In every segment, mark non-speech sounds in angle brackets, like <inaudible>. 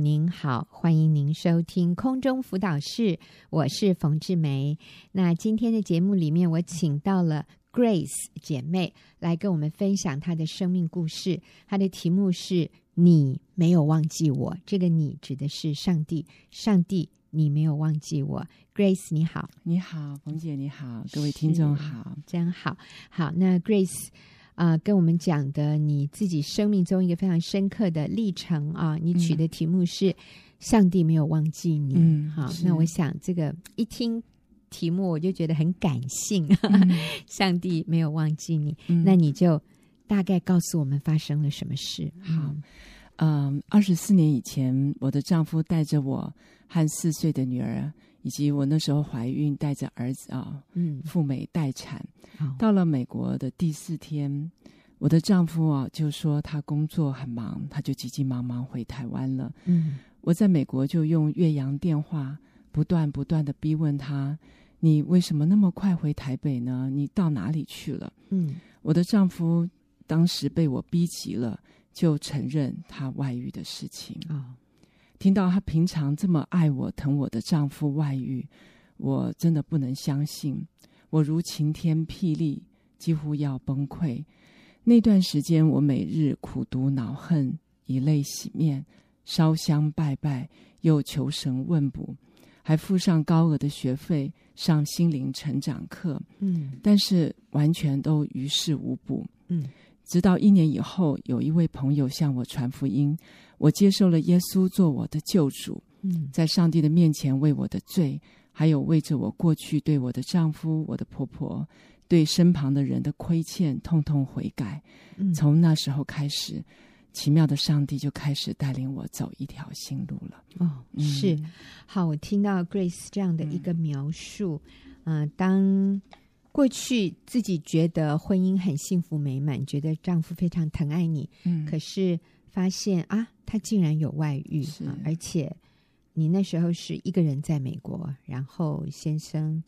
您好，欢迎您收听空中辅导室，我是冯志梅。那今天的节目里面，我请到了 Grace 姐妹来跟我们分享她的生命故事。她的题目是“你没有忘记我”，这个“你”指的是上帝。上帝，你没有忘记我。Grace，你好，你好，冯姐，你好，各位听众好，真好。好，那 Grace。啊、呃，跟我们讲的你自己生命中一个非常深刻的历程啊，你取的题目是“上帝没有忘记你”。嗯，好，那我想这个一听题目我就觉得很感性。嗯、<laughs> 上帝没有忘记你，嗯、那你就大概告诉我们发生了什么事。好，嗯，二十四年以前，我的丈夫带着我和四岁的女儿。以及我那时候怀孕带着儿子啊，嗯，赴美待产，嗯、到了美国的第四天，我的丈夫啊就说他工作很忙，他就急急忙忙回台湾了。嗯，我在美国就用越洋电话不断不断的逼问他：“你为什么那么快回台北呢？你到哪里去了？”嗯，我的丈夫当时被我逼急了，就承认他外遇的事情啊。哦听到她平常这么爱我、疼我的丈夫外遇，我真的不能相信。我如晴天霹雳，几乎要崩溃。那段时间，我每日苦读恼恨，以泪洗面，烧香拜拜，又求神问卜，还付上高额的学费上心灵成长课。嗯，但是完全都于事无补。嗯。直到一年以后，有一位朋友向我传福音，我接受了耶稣做我的救主。嗯，在上帝的面前为我的罪，还有为着我过去对我的丈夫、我的婆婆、对身旁的人的亏欠，痛痛悔改。嗯，从那时候开始，奇妙的上帝就开始带领我走一条新路了。哦，是。嗯，好，我听到 Grace 这样的一个描述，嗯，呃，当。过去自己觉得婚姻很幸福美满，觉得丈夫非常疼爱你，嗯，可是发现啊，他竟然有外遇，而且你那时候是一个人在美国，然后先生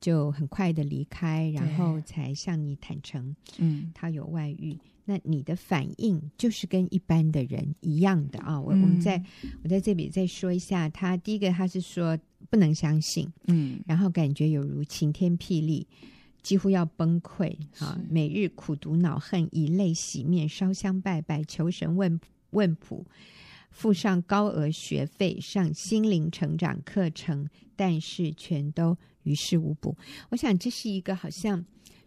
就很快的离开，然后才向你坦诚，嗯，他有外遇，那你的反应就是跟一般的人一样的啊。我、嗯、我们在我在这里再说一下，他第一个他是说不能相信，嗯，然后感觉有如晴天霹雳。几乎要崩溃啊！每日苦读恼恨，以泪洗面，烧香拜拜，求神问问卜，付上高额学费，上心灵成长课程，但是全都于事无补。我想这是一个好像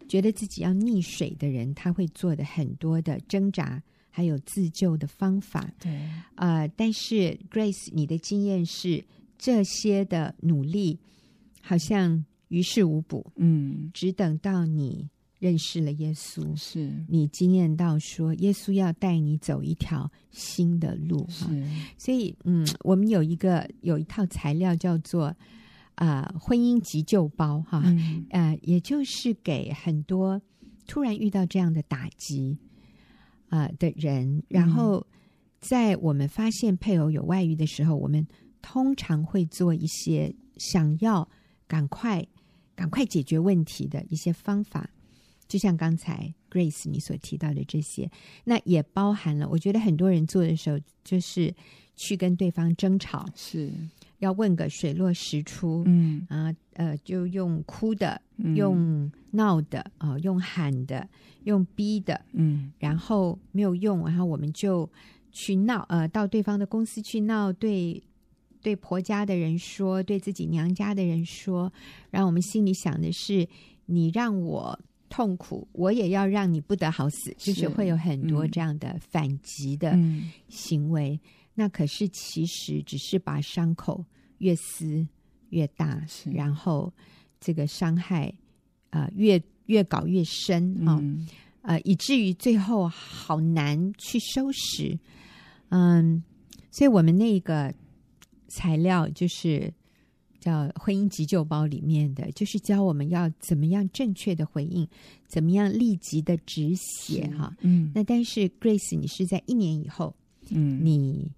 觉得自己要溺水的人，他会做的很多的挣扎，还有自救的方法。对，呃，但是 Grace，你的经验是这些的努力好像。于事无补，嗯，只等到你认识了耶稣，是。你经验到说耶稣要带你走一条新的路，是，所以，嗯，我们有一个有一套材料叫做啊、呃、婚姻急救包，哈，嗯、呃，也就是给很多突然遇到这样的打击啊、呃、的人，然后在我们发现配偶有外遇的时候，我们通常会做一些想要赶快。赶快解决问题的一些方法，就像刚才 Grace 你所提到的这些，那也包含了。我觉得很多人做的时候，就是去跟对方争吵，是要问个水落石出，嗯啊呃，就用哭的，用闹的啊、呃，用喊的，用逼的，嗯，然后没有用，然后我们就去闹，呃，到对方的公司去闹，对。对婆家的人说，对自己娘家的人说，让我们心里想的是：你让我痛苦，我也要让你不得好死，是就是会有很多这样的反击的行为。嗯、那可是其实只是把伤口越撕越大，然后这个伤害啊、呃、越越搞越深啊，嗯、呃，以至于最后好难去收拾。嗯，所以我们那个。材料就是叫婚姻急救包里面的，就是教我们要怎么样正确的回应，怎么样立即的止血哈。嗯，那但是 Grace，你是在一年以后，嗯，你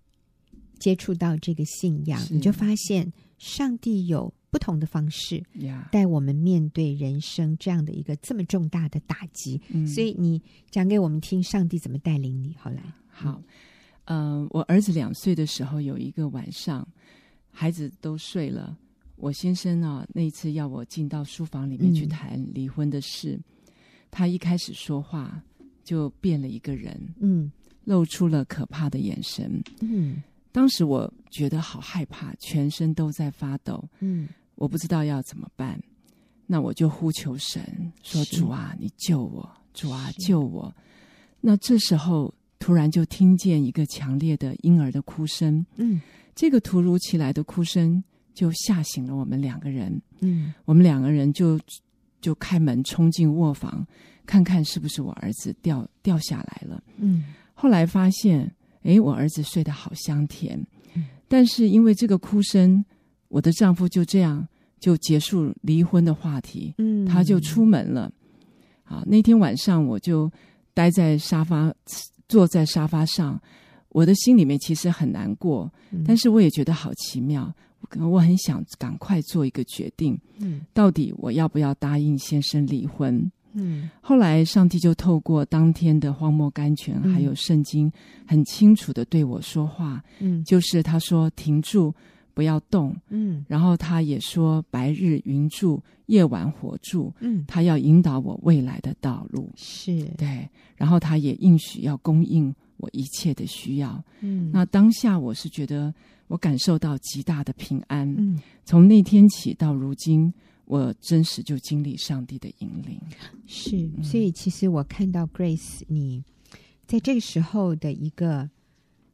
接触到这个信仰，你就发现上帝有不同的方式带我们面对人生这样的一个这么重大的打击。嗯，所以你讲给我们听，上帝怎么带领你？后来，好。嗯、呃，我儿子两岁的时候，有一个晚上，孩子都睡了，我先生啊，那一次要我进到书房里面去谈离婚的事，嗯、他一开始说话就变了一个人，嗯，露出了可怕的眼神，嗯，当时我觉得好害怕，全身都在发抖，嗯，我不知道要怎么办，那我就呼求神，说主啊，你救我，主啊，救我。那这时候，突然就听见一个强烈的婴儿的哭声，嗯，这个突如其来的哭声就吓醒了我们两个人，嗯，我们两个人就就开门冲进卧房，看看是不是我儿子掉掉下来了，嗯，后来发现，哎，我儿子睡得好香甜，嗯，但是因为这个哭声，我的丈夫就这样就结束离婚的话题，嗯，他就出门了，好，那天晚上我就。待在沙发，坐在沙发上，我的心里面其实很难过，嗯、但是我也觉得好奇妙。我很想赶快做一个决定，嗯，到底我要不要答应先生离婚？嗯，后来上帝就透过当天的荒漠甘泉，还有圣经，很清楚的对我说话，嗯，就是他说停住。不要动，嗯，然后他也说：“白日云住，夜晚火住，嗯，他要引导我未来的道路，是对。然后他也应许要供应我一切的需要，嗯。那当下我是觉得我感受到极大的平安，嗯。从那天起到如今，我真实就经历上帝的引领，是。所以其实我看到 Grace，你在这个时候的一个。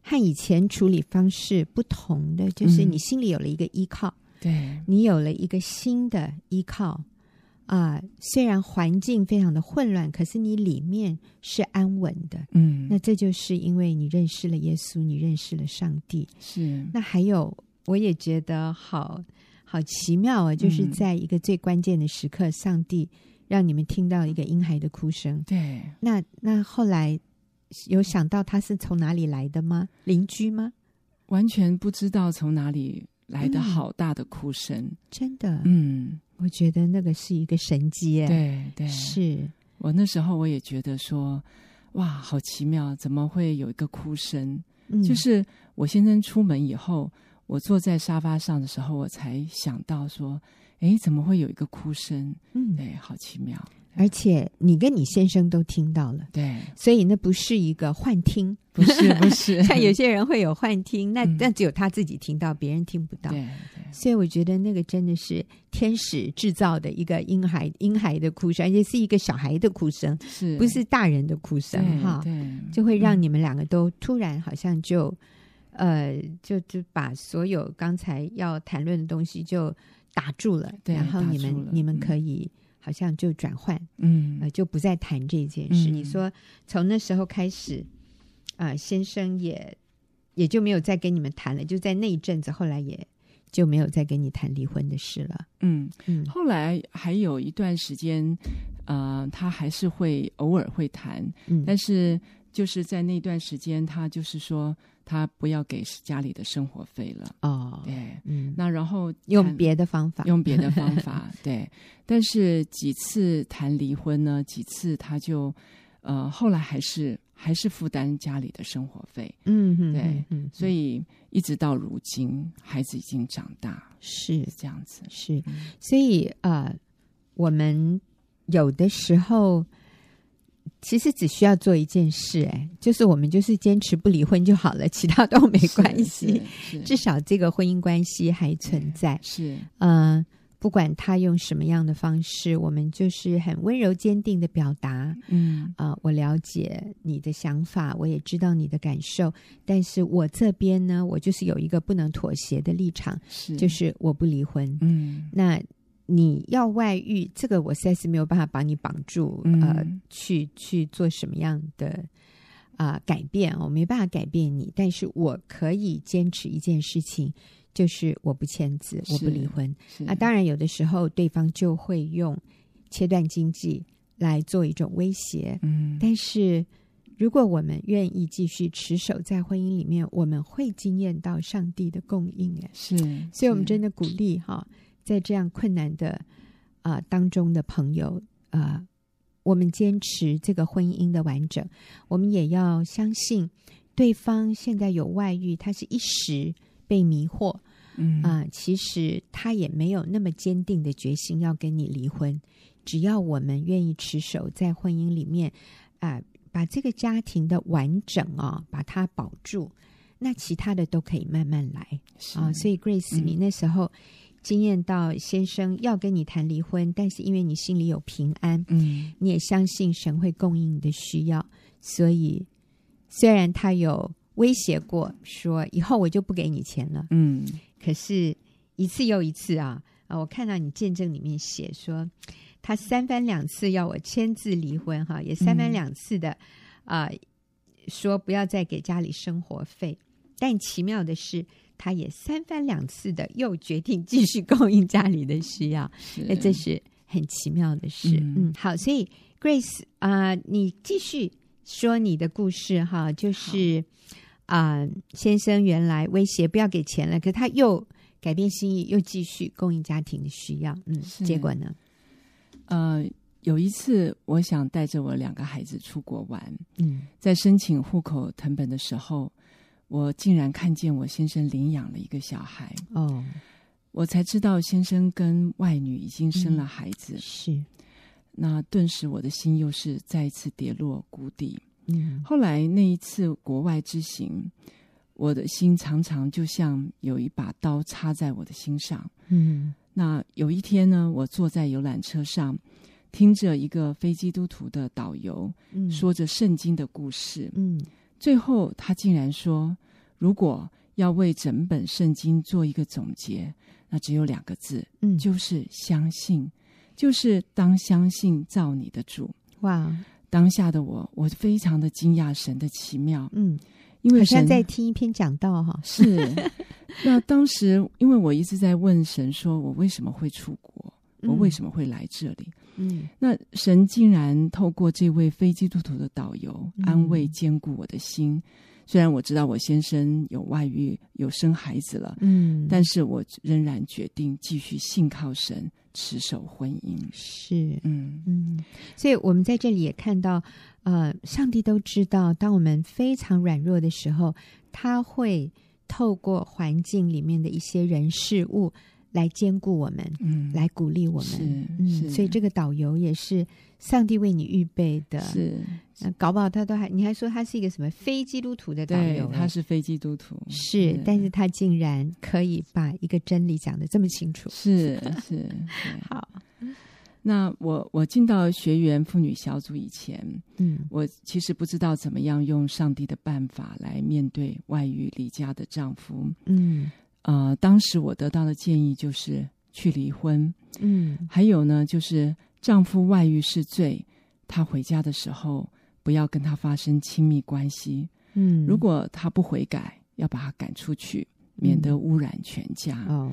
和以前处理方式不同的，就是你心里有了一个依靠，嗯、对，你有了一个新的依靠啊、呃。虽然环境非常的混乱，可是你里面是安稳的。嗯，那这就是因为你认识了耶稣，你认识了上帝。是。那还有，我也觉得好好奇妙啊，就是在一个最关键的时刻，上帝让你们听到一个婴孩的哭声。对。那那后来。有想到他是从哪里来的吗？邻居吗？完全不知道从哪里来的好大的哭声，嗯，真的。嗯，我觉得那个是一个神迹。对对，是我那时候我也觉得说，哇，好奇妙，怎么会有一个哭声？嗯，就是我先生出门以后，我坐在沙发上的时候，我才想到说，哎，怎么会有一个哭声？嗯，对，好奇妙。而且你跟你先生都听到了，对，所以那不是一个幻听，不是不是。<laughs> 像有些人会有幻听，那但只有他自己听到，别人听不到。对对。所以我觉得那个真的是天使制造的一个婴孩婴孩的哭声，而且是一个小孩的哭声，是不是大人的哭声？哈，对，就会让你们两个都突然好像就呃，就就把所有刚才要谈论的东西就打住了，然后你们你们可以。好像就转换，嗯，呃，就不再谈这件事。嗯、你说从那时候开始，啊、呃，先生也也就没有再跟你们谈了，就在那一阵子，后来也就没有再跟你谈离婚的事了。嗯嗯，后来还有一段时间，呃，他还是会偶尔会谈，嗯，但是就是在那段时间，他就是说。他不要给家里的生活费了。哦，对，嗯，那然后用别的方法，用别的方法，<laughs> 对。但是几次谈离婚呢？几次他就呃，后来还是还是负担家里的生活费，嗯哼，对，嗯，所以一直到如今，孩子已经长大，是。这样子，是，所以呃，我们有的时候。其实只需要做一件事，哎，就是我们就是坚持不离婚就好了，其他都没关系。至少这个婚姻关系还存在。是，嗯、呃，不管他用什么样的方式，我们就是很温柔坚定的表达。嗯，啊、呃，我了解你的想法，我也知道你的感受，但是我这边呢，我就是有一个不能妥协的立场，是，就是我不离婚。嗯，那。你要外遇，这个我实在是没有办法把你绑住，嗯、呃，去去做什么样的啊、呃、改变？我没办法改变你，但是我可以坚持一件事情，就是我不签字，我不离婚。啊，当然有的时候对方就会用切断经济来做一种威胁。嗯，但是如果我们愿意继续持守在婚姻里面，我们会惊艳到上帝的供应。哎，是，所以我们真的鼓励哈。在这样困难的啊、呃、当中的朋友啊、呃，我们坚持这个婚姻的完整，我们也要相信对方现在有外遇，他是一时被迷惑，嗯啊、呃，其实他也没有那么坚定的决心要跟你离婚。只要我们愿意持守在婚姻里面，啊、呃，把这个家庭的完整啊、哦，把它保住，那其他的都可以慢慢来啊、呃。所以，Grace，、嗯、你那时候经验到先生要跟你谈离婚，但是因为你心里有平安，嗯，你也相信神会供应你的需要，所以虽然他有威胁过说以后我就不给你钱了，嗯，可是一次又一次啊啊，我看到你见证里面写说。他三番两次要我签字离婚，哈，也三番两次的啊、嗯呃，说不要再给家里生活费。但奇妙的是，他也三番两次的又决定继续供应家里的需要，那这是很奇妙的事。嗯，嗯好，所以 Grace 啊、呃，你继续说你的故事哈，就是啊、呃，先生原来威胁不要给钱了，可他又改变心意，又继续供应家庭的需要。嗯，结果呢？呃，有一次，我想带着我两个孩子出国玩。嗯，在申请户口成本的时候，我竟然看见我先生领养了一个小孩。哦，我才知道先生跟外女已经生了孩子。嗯、是，那顿时我的心又是再一次跌落谷底。嗯，后来那一次国外之行，我的心常常就像有一把刀插在我的心上。嗯。那有一天呢，我坐在游览车上，听着一个非基督徒的导游，嗯，说着圣经的故事，嗯，最后他竟然说，如果要为整本圣经做一个总结，那只有两个字，嗯，就是相信，就是当相信造你的主。哇！当下的我，我非常的惊讶神的奇妙，嗯。因为好像在听一篇讲道哈，是。那当时，因为我一直在问神，说我为什么会出国，嗯、我为什么会来这里？嗯，那神竟然透过这位非基督徒的导游，安慰坚固我的心。嗯、虽然我知道我先生有外遇，有生孩子了，嗯，但是我仍然决定继续信靠神。持守婚姻。是，嗯。嗯，所以我们在这里也看到，呃，上帝都知道，当我们非常软弱的时候，他会透过环境里面的一些人事物来兼顾我们，嗯，来鼓励我们，是嗯，所以这个导游也是上帝为你预备的，是。那搞不好他都还，你还说他是一个什么非基督徒的导游？他是非基督徒，是，但是他竟然可以把一个真理讲的这么清楚，是是。<laughs> 好，那我我进到学员妇女小组以前，嗯，我其实不知道怎么样用上帝的办法来面对外遇离家的丈夫，嗯，呃，当时我得到的建议就是去离婚，嗯，还有呢，就是丈夫外遇是罪，他回家的时候。不要跟他发生亲密关系。嗯，如果他不悔改，要把他赶出去，免得污染全家。嗯、哦，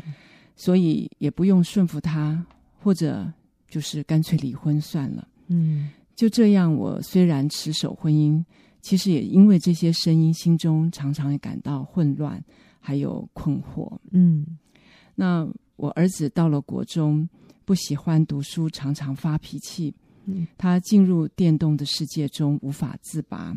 所以也不用顺服他，或者就是干脆离婚算了。嗯，就这样，我虽然持守婚姻，其实也因为这些声音，心中常常也感到混乱，还有困惑。嗯，那我儿子到了国中，不喜欢读书，常常发脾气。他进入电动的世界中无法自拔。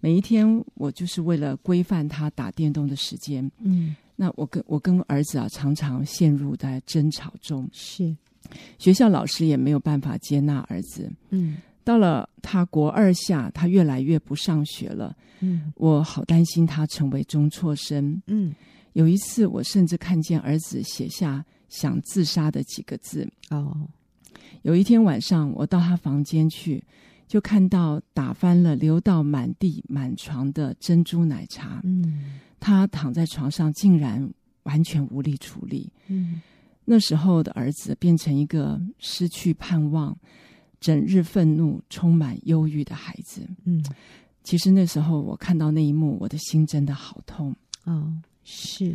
每一天，我就是为了规范他打电动的时间。嗯，那我跟我跟儿子啊，常常陷入在争吵中。是，学校老师也没有办法接纳儿子。嗯，到了他国二下，他越来越不上学了。嗯，我好担心他成为中辍生。嗯，有一次，我甚至看见儿子写下想自杀的几个字。哦。有一天晚上，我到他房间去，就看到打翻了、流到满地满床的珍珠奶茶。嗯，他躺在床上，竟然完全无力处理。嗯，那时候的儿子变成一个失去盼望、整日愤怒、充满忧郁的孩子。嗯，其实那时候我看到那一幕，我的心真的好痛。哦，是。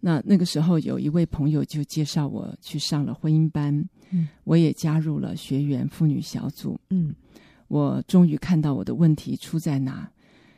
那那个时候，有一位朋友就介绍我去上了婚姻班。嗯，我也加入了学员妇女小组。嗯，我终于看到我的问题出在哪，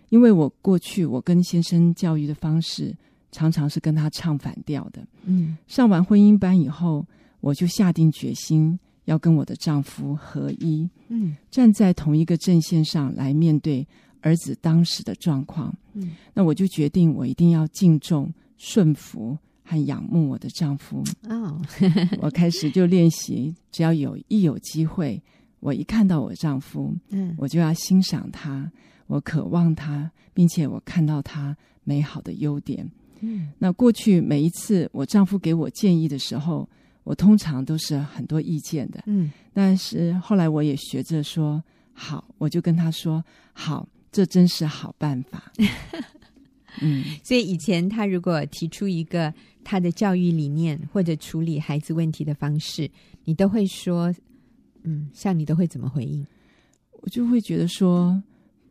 因为我过去我跟先生教育的方式常常是跟他唱反调的。嗯，上完婚姻班以后，我就下定决心要跟我的丈夫合一。嗯，站在同一个阵线上来面对儿子当时的状况，嗯，那我就决定我一定要敬重、顺服和仰慕我的丈夫。哦，<laughs> 我开始就练习，只要有一有机会，我一看到我丈夫，嗯，我就要欣赏他，我渴望他，并且我看到他美好的优点。嗯，那过去每一次我丈夫给我建议的时候，我通常都是很多意见的。嗯，但是后来我也学着说好，我就跟他说好，这真是好办法。<laughs> 嗯，所以以前他如果提出一个他的教育理念或者处理孩子问题的方式，你都会说，嗯，像你都会怎么回应？我就会觉得说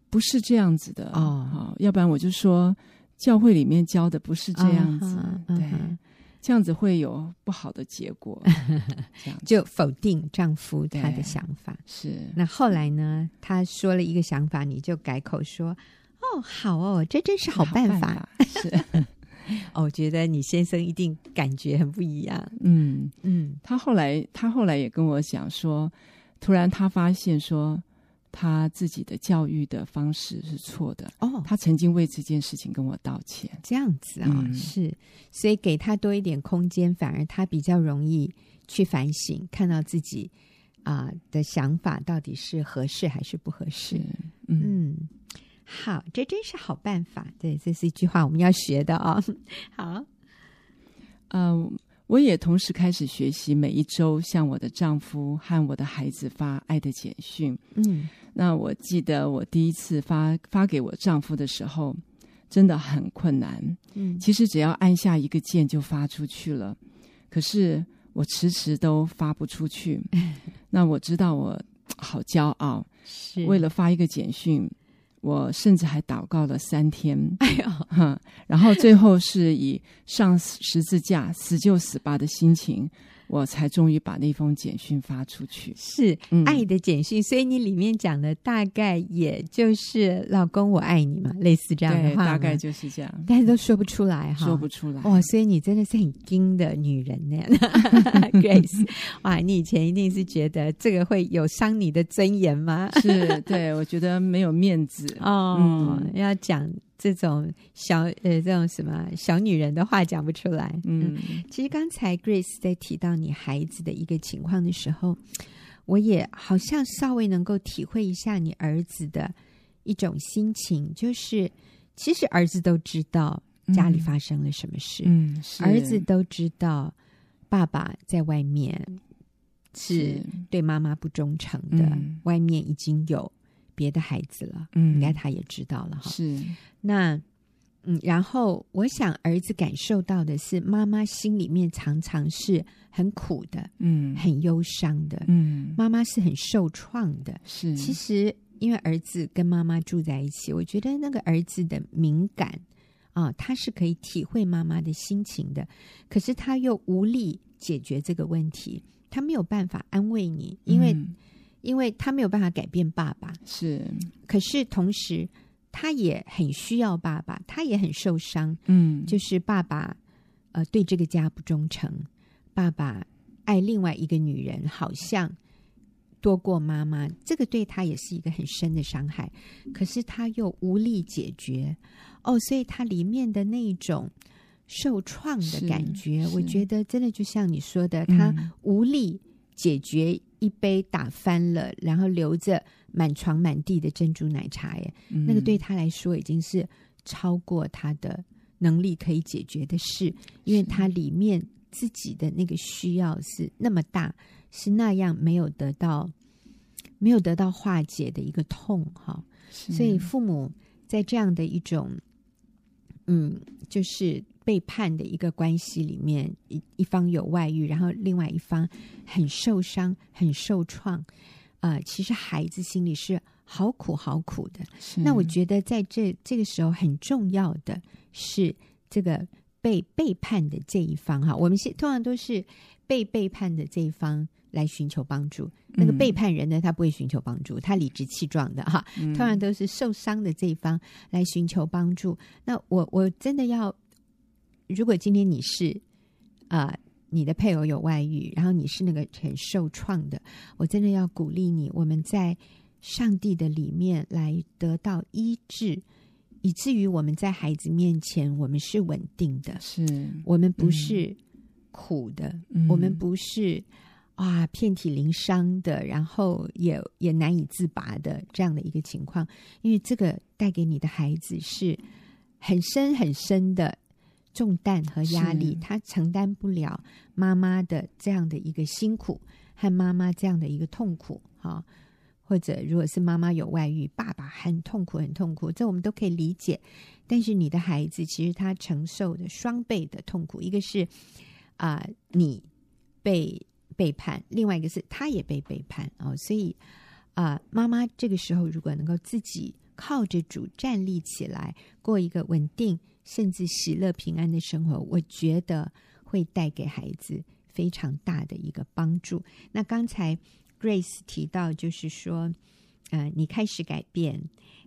不是这样子的哦，好，要不然我就说。教会里面教的不是这样子，uh 对，uh. 这样子会有不好的结果，<laughs> 这样就否定丈夫他的想法。是，那后来呢？他说了一个想法，你就改口说：“哦，好哦，这真是好办法。办法”是，<laughs> 哦，我觉得你先生一定感觉很不一样。嗯嗯，他后来他后来也跟我讲说，突然他发现说。他自己的教育的方式是错的哦，他曾经为这件事情跟我道歉。这样子啊、哦，嗯、是，所以给他多一点空间，反而他比较容易去反省，看到自己啊、呃、的想法到底是合适还是不合适。嗯，嗯，好，这真是好办法。对，这是一句话我们要学的哦。<laughs> 好，嗯、呃。我也同时开始学习，每一周向我的丈夫和我的孩子发爱的简讯。嗯，那我记得我第一次发发给我丈夫的时候，真的很困难。嗯，其实只要按下一个键就发出去了，可是我迟迟都发不出去。<laughs> 那我知道我好骄傲，是为了发一个简讯。我甚至还祷告了三天，<laughs> 哎呀，哈，然后最后是以上十字架死就死吧的心情。我才终于把那封简讯发出去，是、嗯、爱的简讯，所以你里面讲的大概也就是“老公我爱你”嘛，类似这样的话，大概就是这样，但是都说不出来哈，说不出来哇！所以你真的是很精的女人呢，<laughs> Grace，哇！你以前一定是觉得这个会有伤你的尊严吗？是，对，我觉得没有面子哦，嗯、要讲。这种小呃，这种什么小女人的话讲不出来。嗯，其实刚才 Grace 在提到你孩子的一个情况的时候，我也好像稍微能够体会一下你儿子的一种心情，就是其实儿子都知道家里发生了什么事，嗯，是儿子都知道爸爸在外面是对妈妈不忠诚的，嗯，外面已经有。别的孩子了，嗯，应该他也知道了哈。是那，嗯，然后我想儿子感受到的是，妈妈心里面常常是很苦的，嗯，很忧伤的，嗯，妈妈是很受创的。是，其实因为儿子跟妈妈住在一起，我觉得那个儿子的敏感啊，他是可以体会妈妈的心情的，可是他又无力解决这个问题，他没有办法安慰你，因为。嗯因为他没有办法改变爸爸，是，可是同时他也很需要爸爸，他也很受伤。嗯，就是爸爸呃对这个家不忠诚，爸爸爱另外一个女人，好像多过妈妈，这个对他也是一个很深的伤害。可是他又无力解决，哦，所以他里面的那一种受创的感觉，我觉得真的就像你说的，他无力解决。一杯打翻了，然后留着满床满地的珍珠奶茶，耶，嗯、那个对他来说已经是超过他的能力可以解决的事，因为他里面自己的那个需要是那么大，是那样没有得到没有得到化解的一个痛，哈，所以父母在这样的一种，嗯，就是。背叛的一个关系里面，一一方有外遇，然后另外一方很受伤、很受创，啊、呃，其实孩子心里是好苦、好苦的。是那我觉得在这这个时候很重要的是这个被背叛的这一方哈，我们是通常都是被背叛的这一方来寻求帮助，那个背叛人呢，他不会寻求帮助，他理直气壮的哈，通常都是受伤的这一方来寻求帮助。那我我真的要。如果今天你是啊、呃，你的配偶有外遇，然后你是那个很受创的，我真的要鼓励你。我们在上帝的里面来得到医治，以至于我们在孩子面前，我们是稳定的，是我们不是苦的，嗯、我们不是啊遍体鳞伤的，然后也也难以自拔的这样的一个情况，因为这个带给你的孩子是很深很深的。重担和压力，他承担不了妈妈的这样的一个辛苦和妈妈这样的一个痛苦，哈，或者如果是妈妈有外遇，爸爸很痛苦，很痛苦，这我们都可以理解。但是你的孩子其实他承受的双倍的痛苦，一个是啊、呃、你被背叛，另外一个是他也被背叛哦，所以啊、呃，妈妈这个时候如果能够自己靠着主站立起来，过一个稳定。甚至喜乐平安的生活，我觉得会带给孩子非常大的一个帮助。那刚才 Grace 提到，就是说，呃，你开始改变，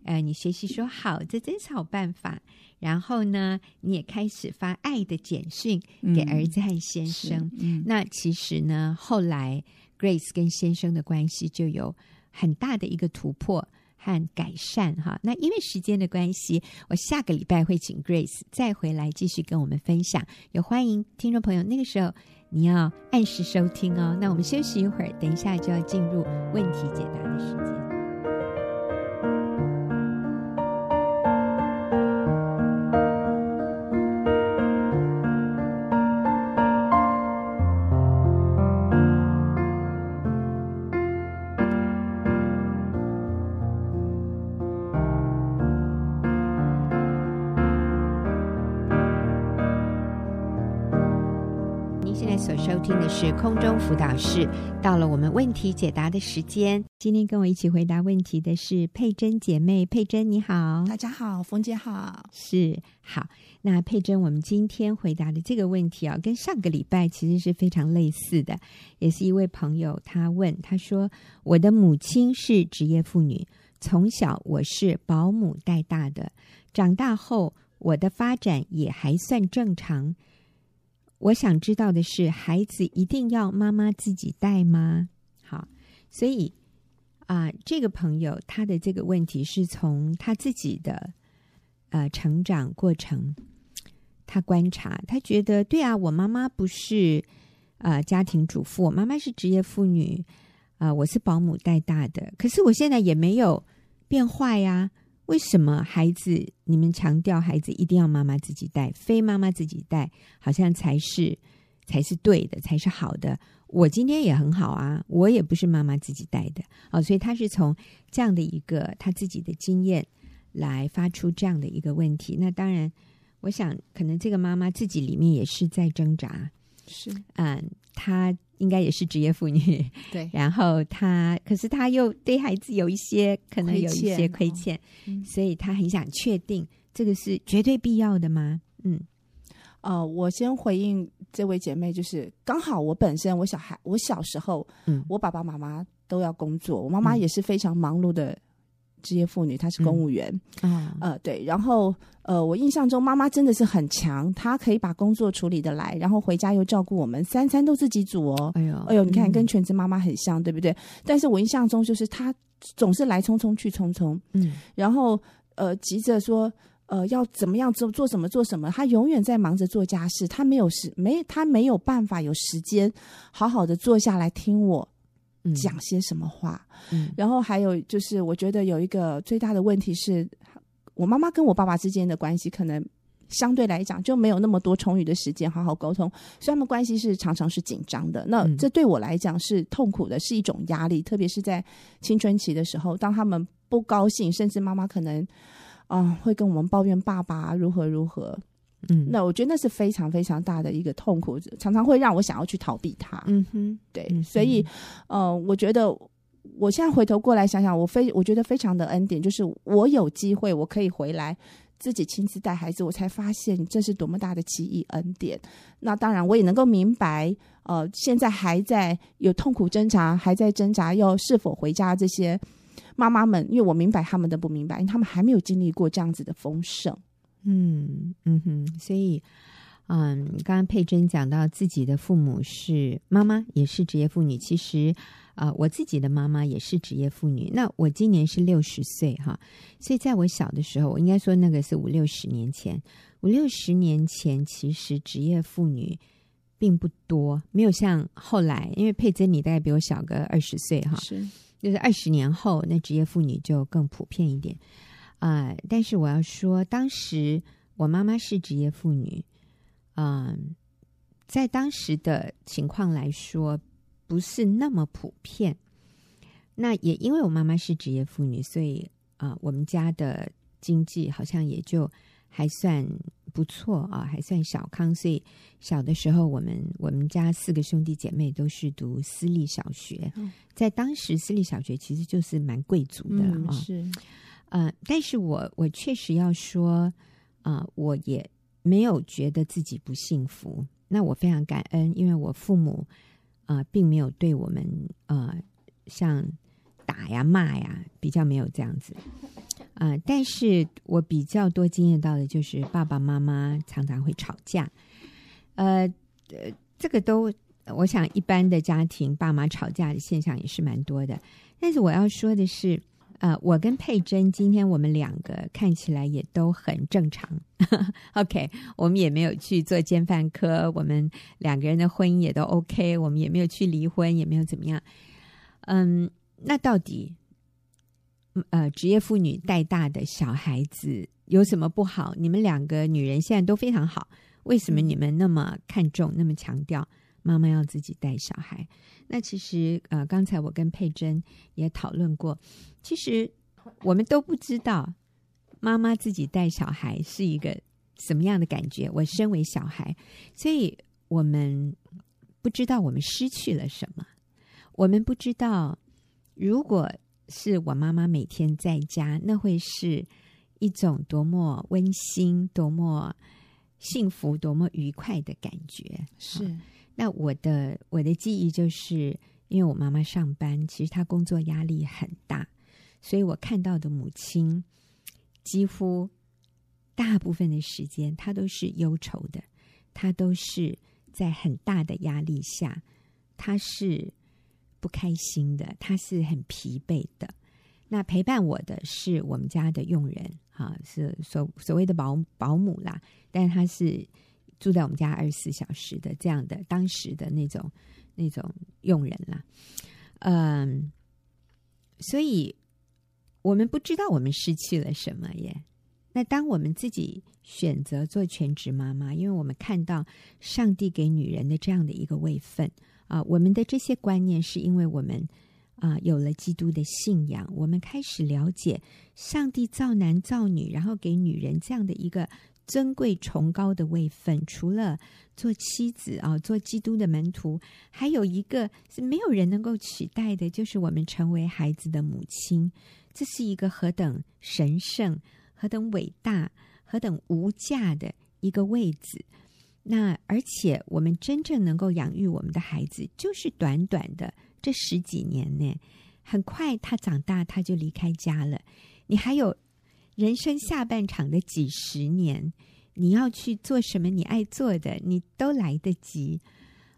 呃，你学习说好，这真是好办法。然后呢，你也开始发爱的简讯给儿子和先生。嗯，那其实呢，后来 Grace 跟先生的关系就有很大的一个突破。和改善哈，那因为时间的关系，我下个礼拜会请 Grace 再回来继续跟我们分享。也欢迎听众朋友，那个时候你要按时收听哦。那我们休息一会儿，等一下就要进入问题解答的时间。听的是空中辅导室，到了我们问题解答的时间。今天跟我一起回答问题的是佩珍姐妹，佩珍你好，大家好，冯姐好，是好。那佩珍，我们今天回答的这个问题啊，跟上个礼拜其实是非常类似的，也是一位朋友他问，他说：“我的母亲是职业妇女，从小我是保姆带大的，长大后我的发展也还算正常。”我想知道的是，孩子一定要妈妈自己带吗？好，所以啊、这个朋友他的这个问题是从他自己的呃成长过程，他观察，他觉得对啊，我妈妈不是呃家庭主妇，我妈妈是职业妇女啊、呃，我是保姆带大的，可是我现在也没有变坏呀。为什么孩子你们强调孩子一定要妈妈自己带，非妈妈自己带好像才是才是对的，才是好的？我今天也很好啊，我也不是妈妈自己带的哦，所以他是从这样的一个他自己的经验来发出这样的一个问题。那当然，我想可能这个妈妈自己里面也是在挣扎，是嗯，他。应该也是职业妇女，<laughs> 对。然后她，可是她又对孩子有一些可能有一些亏欠，亏欠哦嗯、所以她很想确定这个是绝对必要的吗？嗯，呃，我先回应这位姐妹，就是刚好我本身我小孩我小时候，嗯，我爸爸妈妈都要工作，我妈妈也是非常忙碌的。职业妇女，她是公务员，嗯，呃，对，然后呃，我印象中妈妈真的是很强，她可以把工作处理的来，然后回家又照顾我们，三餐都自己煮哦。哎呦，哎呦，你看跟全职妈妈很像，嗯、对不对？但是我印象中就是她总是来匆匆去匆匆，嗯，然后呃急着说呃要怎么样做做什么做什么，她永远在忙着做家事，她没有时没她没有办法有时间好好的坐下来听我。讲些什么话？嗯，然后还有就是，我觉得有一个最大的问题是，我妈妈跟我爸爸之间的关系可能相对来讲就没有那么多充裕的时间好好沟通，所以他们关系是常常是紧张的。那这对我来讲是痛苦的，是一种压力，特别是在青春期的时候，当他们不高兴，甚至妈妈可能啊、呃、会跟我们抱怨爸爸如何如何。嗯，那我觉得那是非常非常大的一个痛苦，常常会让我想要去逃避它。嗯哼，对，嗯，所以，呃，我觉得我现在回头过来想想，我非我觉得非常的恩典，就是我有机会我可以回来自己亲自带孩子，我才发现这是多么大的奇异恩典。那当然，我也能够明白，呃，现在还在有痛苦挣扎，还在挣扎要是否回家这些妈妈们，因为我明白他们的不明白，因为他们还没有经历过这样子的丰盛。嗯嗯哼，所以嗯，刚刚佩珍讲到自己的父母是妈妈，也是职业妇女。其实啊、呃，我自己的妈妈也是职业妇女。那我今年是六十岁哈，所以在我小的时候，我应该说那个是五六十年前。五六十年前，其实职业妇女并不多，没有像后来，因为佩珍你大概比我小个二十岁哈，是，就是二十年后，那职业妇女就更普遍一点啊、呃。但是我要说，当时我妈妈是职业妇女。嗯，在当时的情况来说，不是那么普遍。那也因为我妈妈是职业妇女，所以啊、呃，我们家的经济好像也就还算不错啊，还算小康。所以小的时候，我们我们家四个兄弟姐妹都是读私立小学。在当时，私立小学其实就是蛮贵族的啊、嗯。是，呃，但是我我确实要说啊、我也。没有觉得自己不幸福，那我非常感恩，因为我父母啊、并没有对我们呃像打呀骂呀，比较没有这样子啊、但是我比较多经验到的就是爸爸妈妈常常会吵架，呃呃，这个都我想一般的家庭爸妈吵架的现象也是蛮多的。但是我要说的是。呃，我跟佩珍今天我们两个看起来也都很正常。<laughs> OK，我们也没有去做奸犯科，我们两个人的婚姻也都 OK，我们也没有去离婚，也没有怎么样。嗯，那到底呃职业妇女带大的小孩子有什么不好？你们两个女人现在都非常好，为什么你们那么看重、那么强调妈妈要自己带小孩？那其实呃，刚才我跟佩珍也讨论过。其实我们都不知道妈妈自己带小孩是一个什么样的感觉。我身为小孩，所以我们不知道我们失去了什么。我们不知道，如果是我妈妈每天在家，那会是一种多么温馨、多么幸福、多么愉快的感觉。是。那我的我的记忆就是，因为我妈妈上班，其实她工作压力很大。所以我看到的母亲，几乎大部分的时间，她都是忧愁的，她都是在很大的压力下，她是不开心的，她是很疲惫的。那陪伴我的是我们家的佣人，啊，是所所谓的保保姆啦，但是她是住在我们家二十四小时的这样的当时的那种那种佣人啦，嗯，所以。我们不知道我们失去了什么耶。那当我们自己选择做全职妈妈，因为我们看到上帝给女人的这样的一个位分啊，我们的这些观念是因为我们啊有了基督的信仰，我们开始了解上帝造男造女，然后给女人这样的一个尊贵崇高的位分。除了做妻子啊，做基督的门徒，还有一个是没有人能够取代的，就是我们成为孩子的母亲。这是一个何等神圣、何等伟大、何等无价的一个位置。那而且我们真正能够养育我们的孩子，就是短短的这十几年呢。很快他长大，他就离开家了。你还有人生下半场的几十年，你要去做什么你爱做的，你都来得及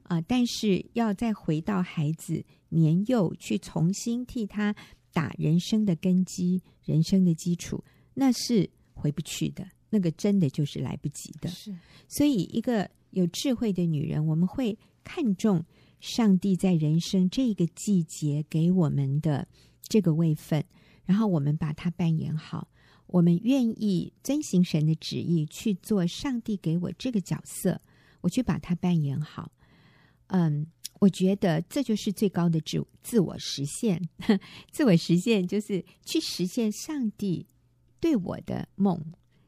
啊、呃！但是要再回到孩子年幼，去重新替他。打人生的根基，人生的基础，那是回不去的，那个真的就是来不及的。是，所以一个有智慧的女人，我们会看重上帝在人生这个季节给我们的这个位分，然后我们把它扮演好，我们愿意遵行神的旨意去做上帝给我这个角色，我去把它扮演好。嗯。我觉得这就是最高的自自我实现，<laughs> 自我实现就是去实现上帝对我的梦，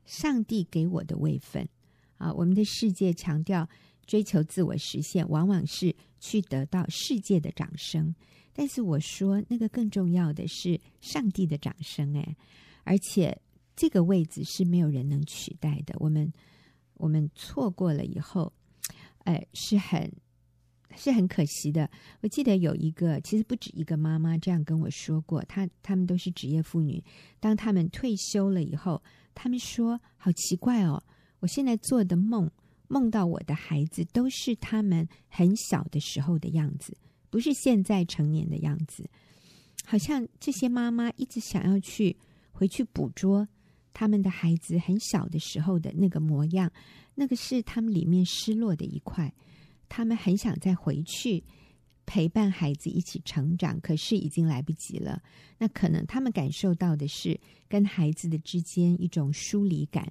上帝给我的位分啊。我们的世界强调追求自我实现，往往是去得到世界的掌声。但是我说，那个更重要的是上帝的掌声，哎，而且这个位置是没有人能取代的。我们我们错过了以后，哎，是很。是很可惜的。我记得有一个，其实不止一个妈妈这样跟我说过。她她们都是职业妇女，当她们退休了以后，她们说：“好奇怪哦，我现在做的梦，梦到我的孩子都是他们很小的时候的样子，不是现在成年的样子。好像这些妈妈一直想要去回去捕捉他们的孩子很小的时候的那个模样，那个是他们里面失落的一块。他们很想再回去陪伴孩子一起成长，可是已经来不及了。那可能他们感受到的是跟孩子的之间一种疏离感。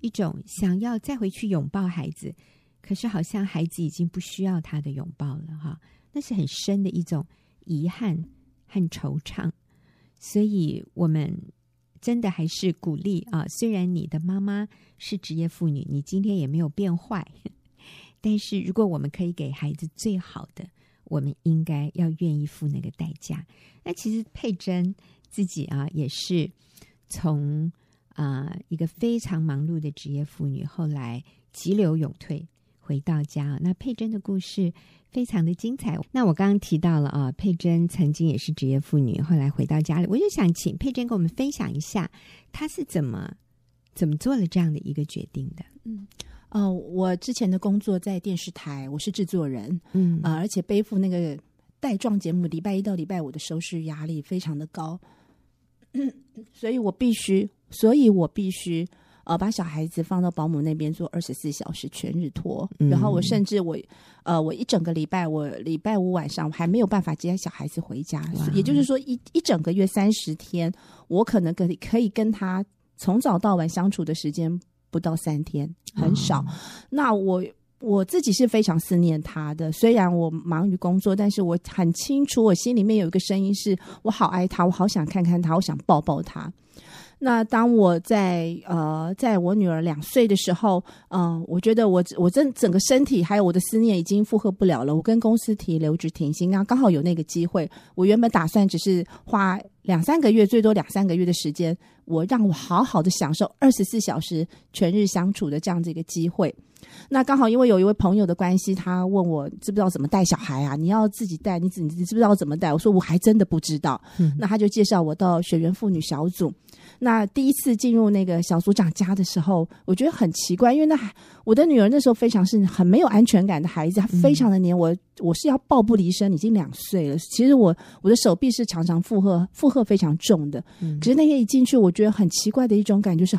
一种想要再回去拥抱孩子，可是好像孩子已经不需要他的拥抱了哈，那是很深的一种遗憾和惆怅。所以，我们真的还是鼓励啊，虽然你的妈妈是职业妇女，你今天也没有变坏，但是如果我们可以给孩子最好的，我们应该要愿意付那个代价。那其实佩珍自己啊，也是从。啊、一个非常忙碌的职业妇女，后来急流勇退回到家。那佩珍的故事非常的精彩。那我刚刚提到了啊，佩珍曾经也是职业妇女，后来回到家里，我就想请佩珍跟我们分享一下，她是怎么怎么做了这样的一个决定的。嗯，哦、我之前的工作在电视台，我是制作人，嗯、而且背负那个带状节目，礼拜一到礼拜五的收视压力非常的高，<coughs> 所以我必须。所以我必须呃把小孩子放到保姆那边做二十四小时全日托，嗯、然后我甚至我呃我一整个礼拜我礼拜五晚上我还没有办法接小孩子回家，也就是说一一整个月三十天，我可能可以可以跟他从早到晚相处的时间不到三天，很少。哦、那我。我自己是非常思念他的，虽然我忙于工作，但是我很清楚，我心里面有一个声音是，我好爱他，我好想看看他，我想抱抱他。那当我在呃，在我女儿两岁的时候，嗯、呃，我觉得我我整整个身体还有我的思念已经负荷不了了，我跟公司提留职停薪，啊刚好有那个机会，我原本打算只是花两三个月，最多两三个月的时间，我让我好好的享受二十四小时全日相处的这样子一个机会。那刚好因为有一位朋友的关系，他问我知不知道怎么带小孩啊？你要自己带，你知你知不知道怎么带？我说我还真的不知道。嗯、那他就介绍我到学员妇女小组。那第一次进入那个小组长家的时候，我觉得很奇怪，因为那我的女儿那时候非常是很没有安全感的孩子，她非常的黏我，我是要抱不离身，已经两岁了。其实我我的手臂是常常负荷负荷非常重的。可是那天一进去，我觉得很奇怪的一种感觉是。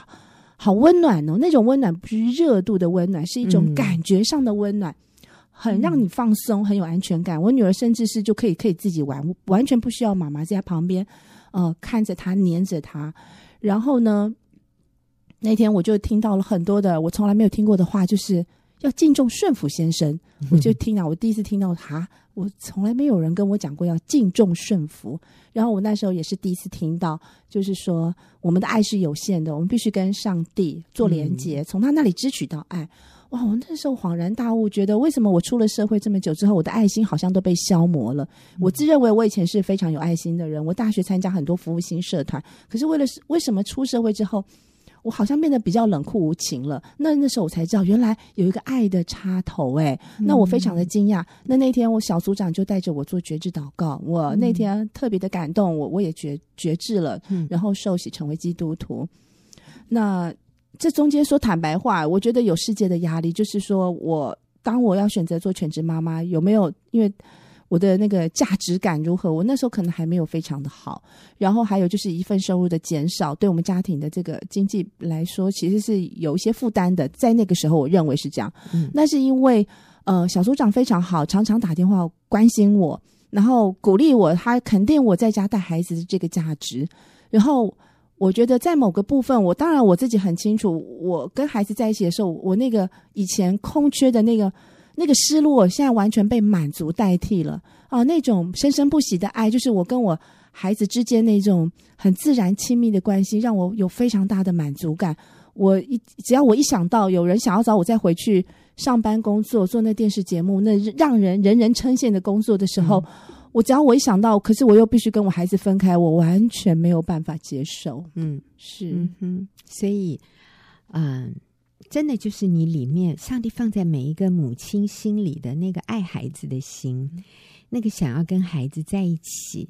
好温暖哦，那种温暖不是热度的温暖，是一种感觉上的温暖，嗯、很让你放松，很有安全感。我女儿甚至是就可以可以自己玩，完全不需要妈妈在她旁边，呃，看着她，黏着她。然后呢，那天我就听到了很多的我从来没有听过的话，就是。要敬重顺服先生，我就听到，我第一次听到他，我从来没有人跟我讲过要敬重顺服。然后我那时候也是第一次听到，就是说我们的爱是有限的，我们必须跟上帝做连接，从他那里支取到爱。哇！我那时候恍然大悟，觉得为什么我出了社会这么久之后，我的爱心好像都被消磨了。我自认为我以前是非常有爱心的人，我大学参加很多服务性社团，可是为了为什么出社会之后，我好像变得比较冷酷无情了。那那时候我才知道，原来有一个爱的插头。哎，那我非常的惊讶。那那天我小组长就带着我做觉知祷告，我那天特别的感动，我我也觉觉知了，然后受洗成为基督徒。那这中间说坦白话，我觉得有世界的压力，就是说我当我要选择做全职妈妈，有没有因为？我的那个价值感如何？我那时候可能还没有非常的好，然后还有就是一份收入的减少，对我们家庭的这个经济来说，其实是有一些负担的。在那个时候，我认为是这样。嗯，那是因为呃，小组长非常好，常常打电话关心我，然后鼓励我，他肯定我在家带孩子的这个价值。然后我觉得在某个部分，我当然我自己很清楚，我跟孩子在一起的时候，我那个以前空缺的那个。那个失落现在完全被满足代替了啊！那种生生不息的爱，就是我跟我孩子之间那种很自然亲密的关系，让我有非常大的满足感。我一只要我一想到有人想要找我再回去上班工作，做那电视节目，那让人人人称羡的工作的时候，嗯、<laughs> 我只要我一想到，可是我又必须跟我孩子分开，我完全没有办法接受。嗯，是，嗯哼，所以，嗯。真的就是你里面，上帝放在每一个母亲心里的那个爱孩子的心，那个想要跟孩子在一起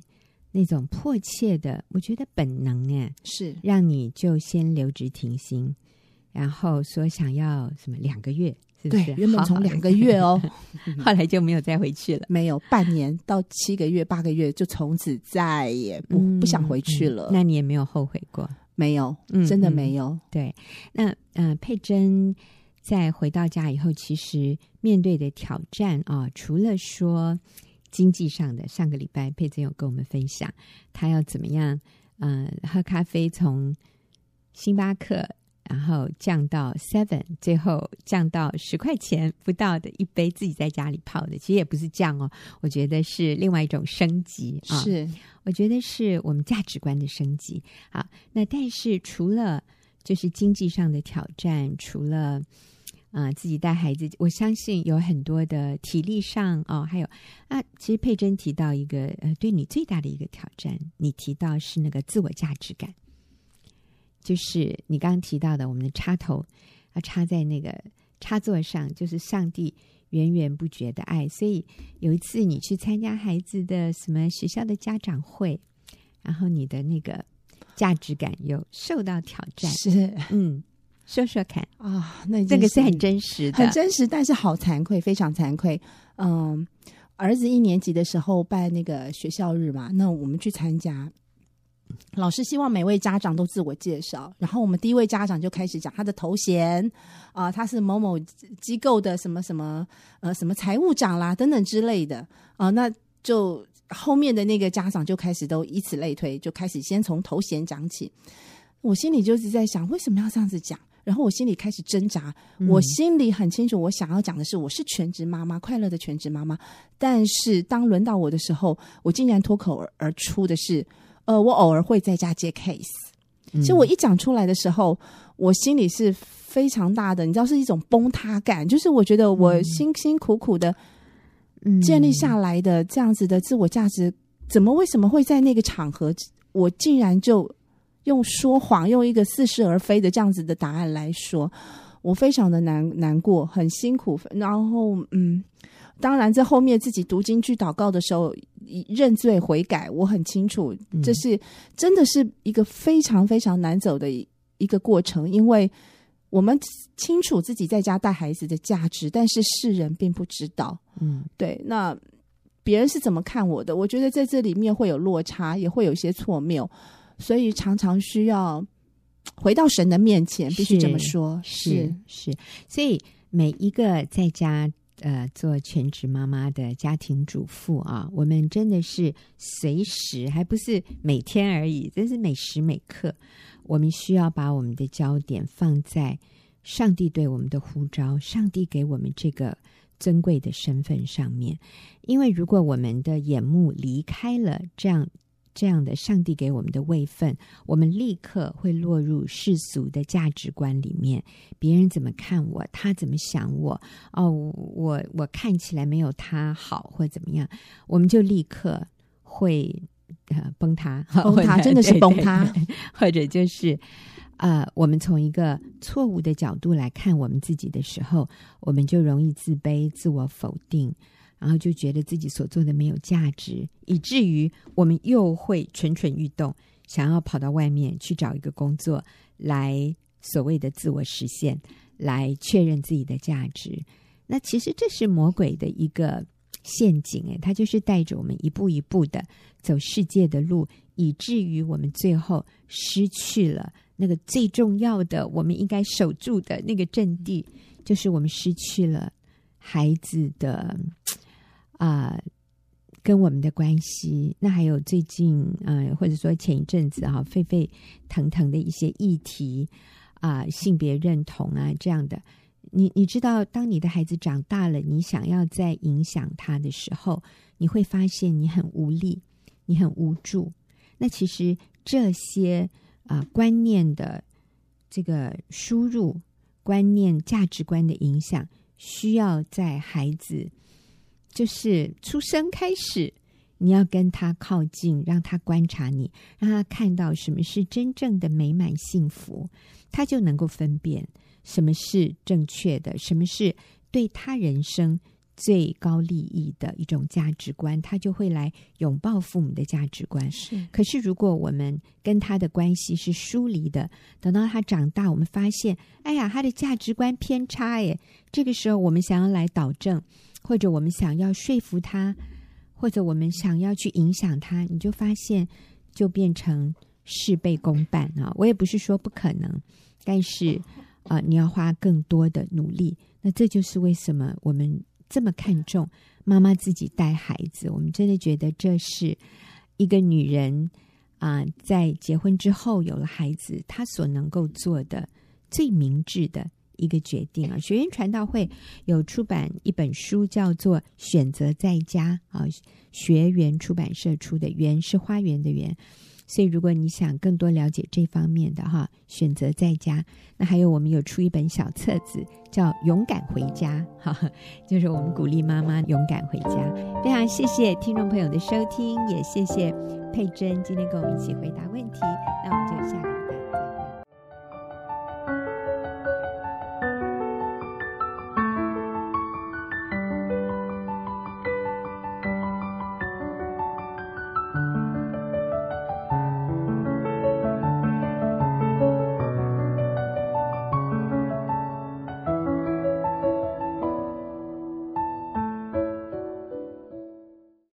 那种迫切的，我觉得本能哎，是让你就先留职停薪，然后说想要什么两个月对，原本从两个月哦，<laughs> <laughs> 后来就没有再回去了，没有半年到七个月、八个月，就从此再也不、嗯、不想回去了。那你也没有后悔过？没有，真的没有。嗯嗯、对，那呃，佩珍在回到家以后，其实面对的挑战啊，除了说经济上的，上个礼拜佩珍有跟我们分享，她要怎么样，嗯、呃，喝咖啡从星巴克。然后降到 seven，最后降到十块钱不到的一杯自己在家里泡的，其实也不是降哦，我觉得是另外一种升级啊。是，我觉得是我们价值观的升级。好，那但是除了就是经济上的挑战，除了啊、呃、自己带孩子，我相信有很多的体力上哦，还有啊，其实佩珍提到一个呃，对你最大的一个挑战，你提到是那个自我价值感。就是你刚刚提到的，我们的插头要插在那个插座上，就是上帝源源不绝的爱。所以有一次你去参加孩子的什么学校的家长会，然后你的那个价值感有受到挑战。是，嗯，说说看啊、哦，那这个是很真实的，很真实，但是好惭愧，非常惭愧。嗯，儿子一年级的时候办那个学校日嘛，那我们去参加。老师希望每位家长都自我介绍，然后我们第一位家长就开始讲他的头衔啊、呃，他是某某机构的什么什么呃什么财务长啦等等之类的啊、呃，那就后面的那个家长就开始都以此类推，就开始先从头衔讲起。我心里就是在想，为什么要这样子讲？然后我心里开始挣扎。我心里很清楚，我想要讲的是我是全职妈妈，快乐的全职妈妈。但是当轮到我的时候，我竟然脱口而而出的是。呃，我偶尔会在家接 case。其实我一讲出来的时候，嗯，我心里是非常大的，你知道，是一种崩塌感。就是我觉得我辛辛苦苦的建立下来的这样子的自我价值，怎么为什么会在那个场合，我竟然就用说谎，用一个似是而非的这样子的答案来说，我非常的难难过，很辛苦。然后，嗯。当然，在后面自己读经去祷告的时候，认罪悔改，我很清楚，这是真的是一个非常非常难走的一个过程，因为我们清楚自己在家带孩子的价值，但是世人并不知道。嗯，对，那别人是怎么看我的？我觉得在这里面会有落差，也会有一些错谬，所以常常需要回到神的面前，必须这么说。是是，是，所以每一个在家。呃，做全职妈妈的家庭主妇啊，我们真的是随时，还不是每天而已，真是每时每刻，我们需要把我们的焦点放在上帝对我们的呼召，上帝给我们这个尊贵的身份上面。因为如果我们的眼目离开了这样。这样的上帝给我们的位分，我们立刻会落入世俗的价值观里面。别人怎么看我，他怎么想我？哦，我我看起来没有他好，或怎么样，我们就立刻会呃崩塌，崩塌 <laughs> 真的是崩塌，或者就是呃，我们从一个错误的角度来看我们自己的时候，我们就容易自卑、自我否定。然后就觉得自己所做的没有价值，以至于我们又会蠢蠢欲动，想要跑到外面去找一个工作，来所谓的自我实现，来确认自己的价值。那其实这是魔鬼的一个陷阱，诶，他就是带着我们一步一步的走世界的路，以至于我们最后失去了那个最重要的，我们应该守住的那个阵地，就是我们失去了孩子的。啊、跟我们的关系，那还有最近，呃，或者说前一阵子哈，沸沸腾腾的一些议题啊、性别认同啊这样的，你你知道，当你的孩子长大了，你想要再影响他的时候，你会发现你很无力，你很无助。那其实这些啊、观念的这个输入，观念价值观的影响，需要在孩子。就是出生开始，你要跟他靠近，让他观察你，让他看到什么是真正的美满幸福，他就能够分辨什么是正确的，什么是对他人生最高利益的一种价值观，他就会来拥抱父母的价值观。是，可是如果我们跟他的关系是疏离的，等到他长大，我们发现，哎呀，他的价值观偏差，哎，这个时候我们想要来导正，或者我们想要说服他，或者我们想要去影响他，你就发现就变成事倍功半啊！我也不是说不可能，但是啊、你要花更多的努力。那这就是为什么我们这么看重妈妈自己带孩子。我们真的觉得这是一个女人啊、在结婚之后有了孩子，她所能够做的最明智的一个决定啊。学员传道会有出版一本书，叫做《选择在家》啊，学员出版社出的，园是花园的园。所以，如果你想更多了解这方面的哈，选择在家。那还有，我们有出一本小册子，叫《勇敢回家》，<laughs> 哈，就是我们鼓励妈妈勇敢回家。非常谢谢听众朋友的收听，也谢谢佩珍今天跟我们一起回答问题。那我们就下个。